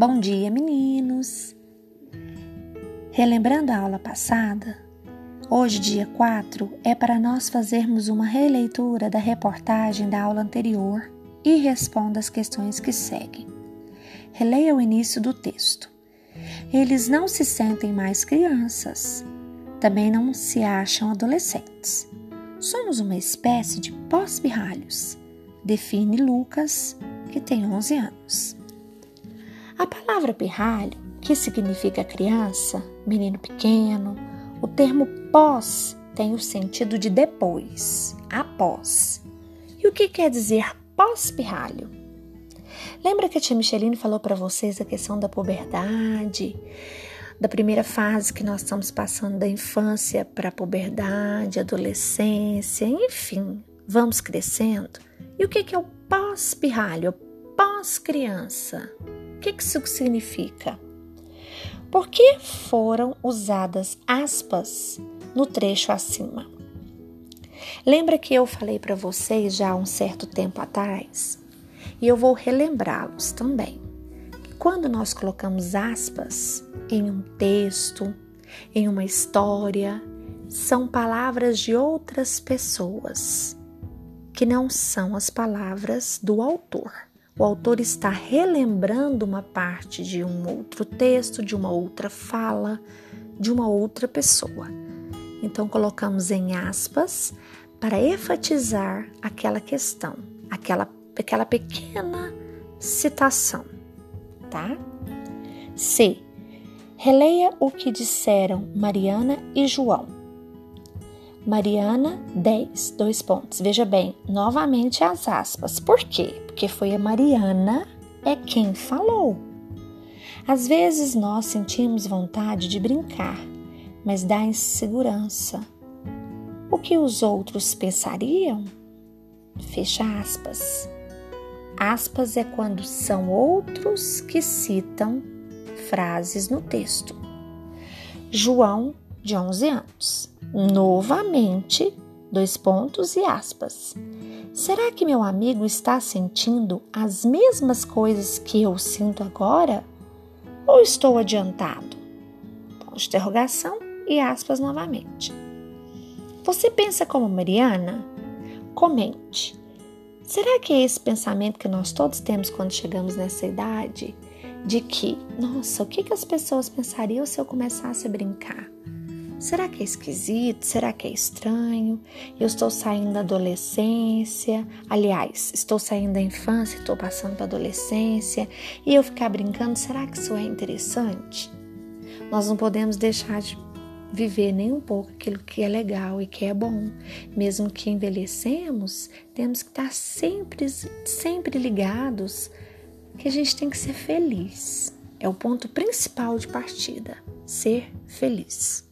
Bom dia, meninos! Relembrando a aula passada, hoje, dia 4, é para nós fazermos uma releitura da reportagem da aula anterior e responda as questões que seguem. Releia o início do texto. Eles não se sentem mais crianças, também não se acham adolescentes. Somos uma espécie de pós-birralhos, define Lucas, que tem 11 anos. A palavra pirralho, que significa criança, menino pequeno, o termo pós tem o sentido de depois, após. E o que quer dizer pós-pirralho? Lembra que a tia Micheline falou para vocês a questão da puberdade, da primeira fase que nós estamos passando da infância para a puberdade, adolescência, enfim, vamos crescendo? E o que é o pós-pirralho, pós-criança? O que isso significa? Por que foram usadas aspas no trecho acima? Lembra que eu falei para vocês já há um certo tempo atrás? E eu vou relembrá-los também. Quando nós colocamos aspas em um texto, em uma história, são palavras de outras pessoas, que não são as palavras do autor. O autor está relembrando uma parte de um outro texto, de uma outra fala, de uma outra pessoa. Então colocamos em aspas para enfatizar aquela questão, aquela, aquela pequena citação, tá? C. Releia o que disseram Mariana e João Mariana 10, dois pontos. Veja bem, novamente as aspas. Por quê? Porque foi a Mariana é quem falou. Às vezes nós sentimos vontade de brincar, mas dá insegurança. O que os outros pensariam? Fecha aspas. Aspas é quando são outros que citam frases no texto. João, de 11 anos novamente, dois pontos e aspas. Será que meu amigo está sentindo as mesmas coisas que eu sinto agora? Ou estou adiantado? Ponto de interrogação e aspas novamente. Você pensa como Mariana? Comente. Será que é esse pensamento que nós todos temos quando chegamos nessa idade? De que, nossa, o que, que as pessoas pensariam se eu começasse a brincar? Será que é esquisito? Será que é estranho? Eu estou saindo da adolescência, aliás, estou saindo da infância, estou passando para a adolescência e eu ficar brincando, será que isso é interessante? Nós não podemos deixar de viver nem um pouco aquilo que é legal e que é bom. Mesmo que envelhecemos, temos que estar sempre, sempre ligados que a gente tem que ser feliz. É o ponto principal de partida, ser feliz.